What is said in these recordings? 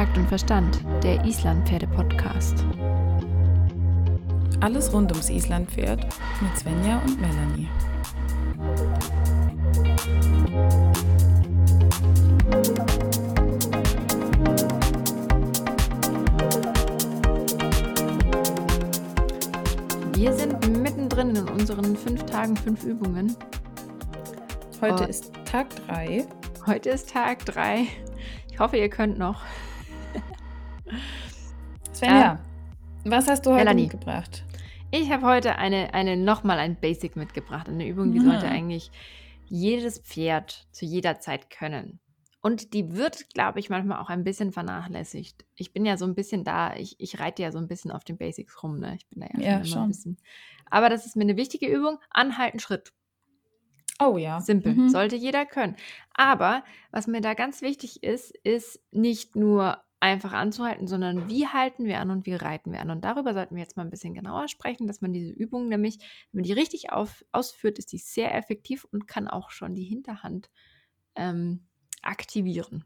Takt und Verstand, der Islandpferde-Podcast. Alles rund ums Islandpferd mit Svenja und Melanie. Wir sind mittendrin in unseren fünf Tagen, fünf Übungen. Heute Oh. ist Tag 3. Heute ist Tag 3. Ich hoffe, ihr könnt noch. Svenja, was hast du heute Melanie. mitgebracht? Ich habe heute eine, eine nochmal ein Basic mitgebracht. Eine Übung, die Mhm. sollte eigentlich jedes Pferd zu jeder Zeit können. Und die wird, glaube ich, manchmal auch ein bisschen vernachlässigt. Ich bin ja so ein bisschen da, ich, ich reite ja so ein bisschen auf den Basics rum. Ne? Ich bin da ja, Ja, schon immer schon. ein bisschen. Aber das ist mir eine wichtige Übung. Anhalten, Schritt. Oh ja. Simpel, Mhm. sollte jeder können. Aber was mir da ganz wichtig ist, ist nicht nur einfach anzuhalten, sondern wie halten wir an und wie reiten wir an. Und darüber sollten wir jetzt mal ein bisschen genauer sprechen, dass man diese Übung nämlich, wenn man die richtig auf, ausführt, ist die sehr effektiv und kann auch schon die Hinterhand ähm, aktivieren.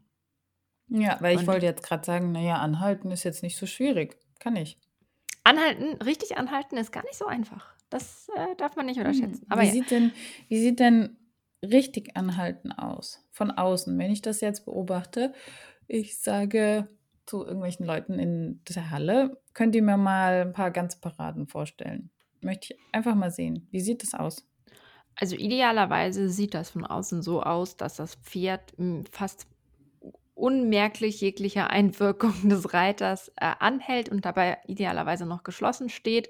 Ja, weil ich Und- wollte jetzt gerade sagen, naja, anhalten ist jetzt nicht so schwierig. Kann ich. Anhalten, richtig anhalten ist gar nicht so einfach. Das äh, darf man nicht unterschätzen. Hm. Aber wie, ja. sieht denn, wie sieht denn richtig anhalten aus? Von außen, wenn ich das jetzt beobachte. Ich sage zu irgendwelchen Leuten in der Halle, könnt ihr mir mal ein paar ganz Paraden vorstellen? Möchte ich einfach mal sehen. Wie sieht das aus? Also idealerweise sieht das von außen so aus, dass das Pferd m, fast unmerklich jeglicher Einwirkung des Reiters äh, anhält und dabei idealerweise noch geschlossen steht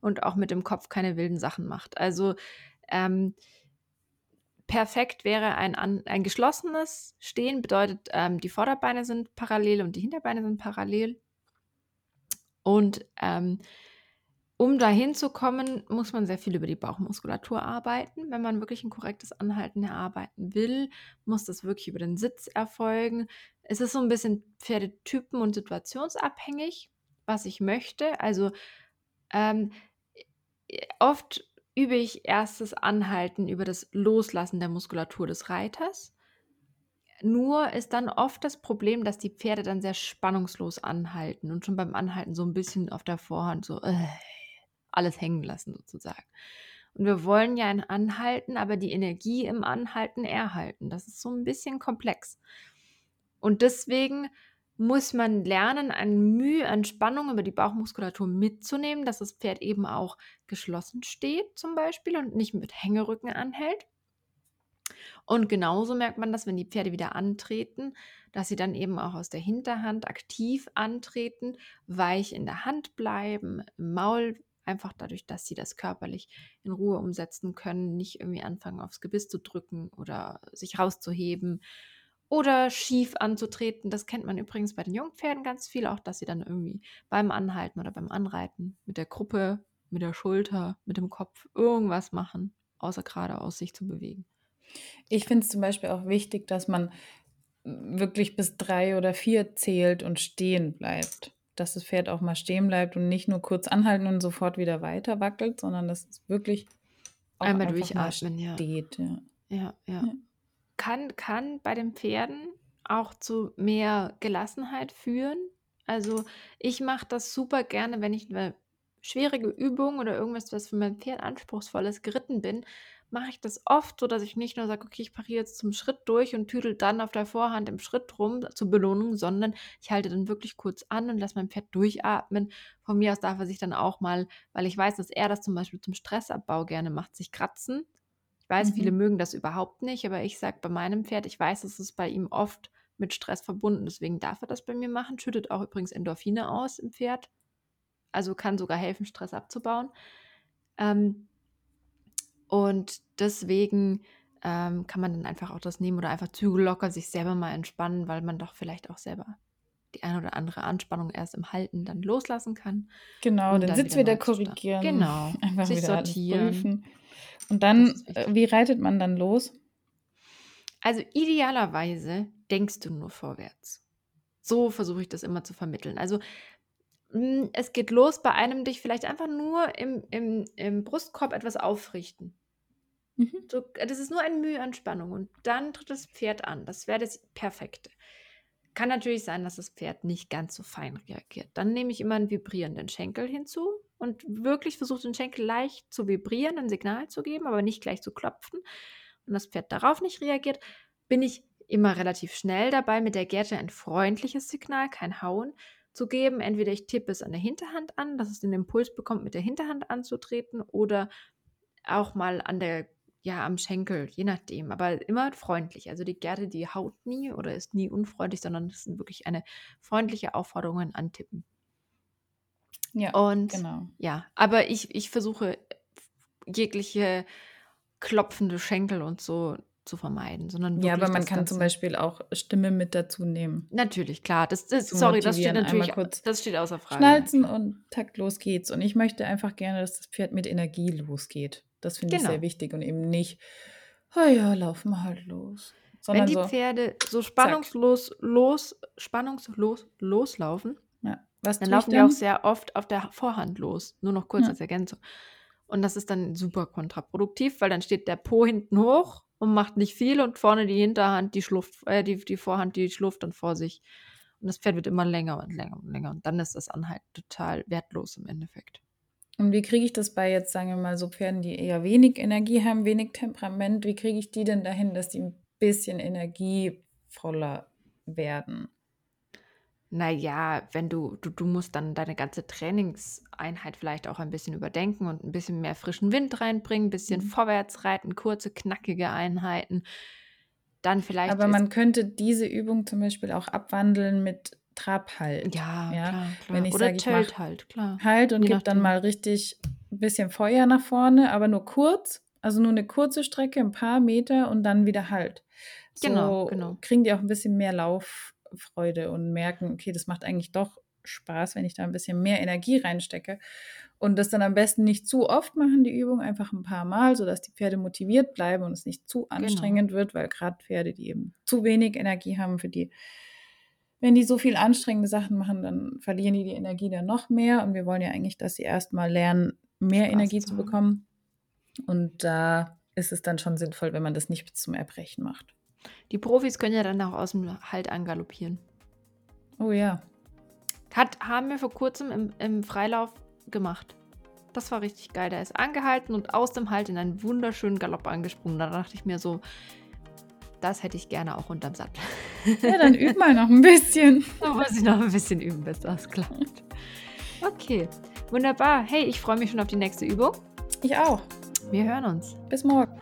und auch mit dem Kopf keine wilden Sachen macht. Also ähm, perfekt wäre ein, ein geschlossenes Stehen, bedeutet, ähm, die Vorderbeine sind parallel und die Hinterbeine sind parallel. Und ähm, um dahin zu kommen, muss man sehr viel über die Bauchmuskulatur arbeiten. Wenn man wirklich ein korrektes Anhalten erarbeiten will, muss das wirklich über den Sitz erfolgen. Es ist so ein bisschen Pferdetypen- und situationsabhängig, was ich möchte. Also ähm, oft übe ich erstes Anhalten über das Loslassen der Muskulatur des Reiters. Nur ist dann oft das Problem, dass die Pferde dann sehr spannungslos anhalten und schon beim Anhalten so ein bisschen auf der Vorhand so äh, alles hängen lassen sozusagen. Und wir wollen ja ein Anhalten, aber die Energie im Anhalten erhalten. Das ist so ein bisschen komplex. Und deswegen muss man lernen, ein Mühe an Spannung über die Bauchmuskulatur mitzunehmen, dass das Pferd eben auch geschlossen steht zum Beispiel und nicht mit Hängerücken anhält. Und genauso merkt man das, wenn die Pferde wieder antreten, dass sie dann eben auch aus der Hinterhand aktiv antreten, weich in der Hand bleiben, im Maul, einfach dadurch, dass sie das körperlich in Ruhe umsetzen können, nicht irgendwie anfangen aufs Gebiss zu drücken oder sich rauszuheben oder schief anzutreten. Das kennt man übrigens bei den Jungpferden ganz viel, auch dass sie dann irgendwie beim Anhalten oder beim Anreiten mit der Gruppe, mit der Schulter, mit dem Kopf irgendwas machen, außer geradeaus sich zu bewegen. Ich finde es zum Beispiel auch wichtig, dass man wirklich bis drei oder vier zählt und stehen bleibt. Dass das Pferd auch mal stehen bleibt und nicht nur kurz anhalten und sofort wieder weiter wackelt, sondern dass es wirklich auch Einmal durchatmen, ja. steht. Ja. Ja, ja. Ja. Kann, kann bei den Pferden auch zu mehr Gelassenheit führen. Also ich mache das super gerne, wenn ich eine schwierige Übung oder irgendwas, was für mein Pferd anspruchsvoll ist, geritten bin, mache ich das oft so, dass ich nicht nur sage, okay, ich pariere jetzt zum Schritt durch und tüdel dann auf der Vorhand im Schritt rum zur Belohnung, sondern ich halte dann wirklich kurz an und lasse mein Pferd durchatmen. Von mir aus darf er sich dann auch mal, weil ich weiß, dass er das zum Beispiel zum Stressabbau gerne macht, sich kratzen. Ich weiß, viele Mhm. mögen das überhaupt nicht, aber ich sage bei meinem Pferd, ich weiß, es ist bei ihm oft mit Stress verbunden, deswegen darf er das bei mir machen. Schüttet auch übrigens Endorphine aus im Pferd. Also kann sogar helfen, Stress abzubauen. Ähm, und deswegen ähm, kann man dann einfach auch das nehmen oder einfach Zügel locker sich selber mal entspannen, weil man doch vielleicht auch selber die eine oder andere Anspannung erst im Halten dann loslassen kann. Genau, den dann Sitz wieder wieder korrigieren. Genau, Einfach sich sortieren. prüfen. Und dann, äh, wie reitet man dann los? Also idealerweise denkst du nur vorwärts. So versuche ich das immer zu vermitteln. Also mm, es geht los bei einem dich vielleicht einfach nur im, im, im Brustkorb etwas aufrichten. Mhm. So, das ist nur ein Mühe an Spannung und dann tritt das Pferd an. Das wäre das Perfekte. kann natürlich sein, dass das Pferd nicht ganz so fein reagiert. Dann nehme ich immer einen vibrierenden Schenkel hinzu und wirklich versuche den Schenkel leicht zu vibrieren, ein Signal zu geben, aber nicht gleich zu klopfen. Und das Pferd darauf nicht reagiert, bin ich immer relativ schnell dabei, mit der Gerte ein freundliches Signal, kein Hauen, zu geben. Entweder ich tippe es an der Hinterhand an, dass es den Impuls bekommt, mit der Hinterhand anzutreten, oder auch mal an der, ja, am Schenkel, je nachdem. Aber immer freundlich. Also die Gerte, die haut nie oder ist nie unfreundlich, sondern es sind wirklich eine freundliche Aufforderung an Antippen. Ja, Und genau. ja, aber ich, ich versuche jegliche klopfende Schenkel und so zu vermeiden, sondern Ja, aber man kann zum Ganze. Beispiel auch Stimme mit dazu nehmen. Natürlich, klar. Das, das, sorry, das steht natürlich, kurz das steht außer Frage. Schnalzen und takt, los geht's. Und ich möchte einfach gerne, dass das Pferd mit Energie losgeht. Das finde ich Genau. sehr wichtig und eben nicht, oh ja, laufen wir halt los. Wenn Sondern die so, Pferde so zack. spannungslos los, spannungslos loslaufen. Was dann laufen die auch sehr oft auf der Vorhand los. Nur noch kurz Ja. als Ergänzung. Und das ist dann super kontraproduktiv, weil dann steht der Po hinten hoch und macht nicht viel und vorne die Hinterhand, die schluft, äh, die, die Vorhand, die schluft dann vor sich. Und das Pferd wird immer länger und länger und länger. Und dann ist das Anhalten total wertlos im Endeffekt. Und wie kriege ich das bei jetzt, sagen wir mal, so Pferden, die eher wenig Energie haben, wenig Temperament, wie kriege ich die denn dahin, dass die ein bisschen energievoller werden? Naja, wenn du, du, du musst dann deine ganze Trainingseinheit vielleicht auch ein bisschen überdenken und ein bisschen mehr frischen Wind reinbringen, ein bisschen Mhm. vorwärts reiten, kurze, knackige Einheiten. Dann vielleicht Aber ist, man könnte diese Übung zum Beispiel auch abwandeln mit Trabhalt. ja, Ja, klar, wenn klar. ich Oder sage, ich halt, klar. Halt und Je gebe dann nachdem. mal richtig ein bisschen Feuer nach vorne, aber nur kurz. Also nur eine kurze Strecke, ein paar Meter und dann wieder Halt. Genau, So genau. kriegen die auch ein bisschen mehr Lauffreude und merken, okay, das macht eigentlich doch Spaß, wenn ich da ein bisschen mehr Energie reinstecke. Und das dann am besten nicht zu oft machen, die Übung, einfach ein paar Mal, sodass die Pferde motiviert bleiben und es nicht zu Genau. anstrengend wird, weil gerade Pferde, die eben zu wenig Energie haben, für die, wenn die so viel anstrengende Sachen machen, dann verlieren die die Energie dann noch mehr. Und wir wollen ja eigentlich, dass sie erstmal lernen, mehr Spaß Energie zu bekommen. Und da ist es dann schon sinnvoll, wenn man das nicht bis zum Erbrechen macht. Die Profis können ja dann auch aus dem Halt angaloppieren. Oh ja. Hat, haben wir vor kurzem im, im Freilauf gemacht. Das war richtig geil. Der ist angehalten und aus dem Halt in einen wunderschönen Galopp angesprungen. Da dachte ich mir so, das hätte ich gerne auch unterm Sattel. Ja, dann üb mal noch ein bisschen. Da muss ich noch ein bisschen üben, bis das klappt. Okay, wunderbar. Hey, ich freue mich schon auf die nächste Übung. Ich auch. Wir hören uns. Bis morgen.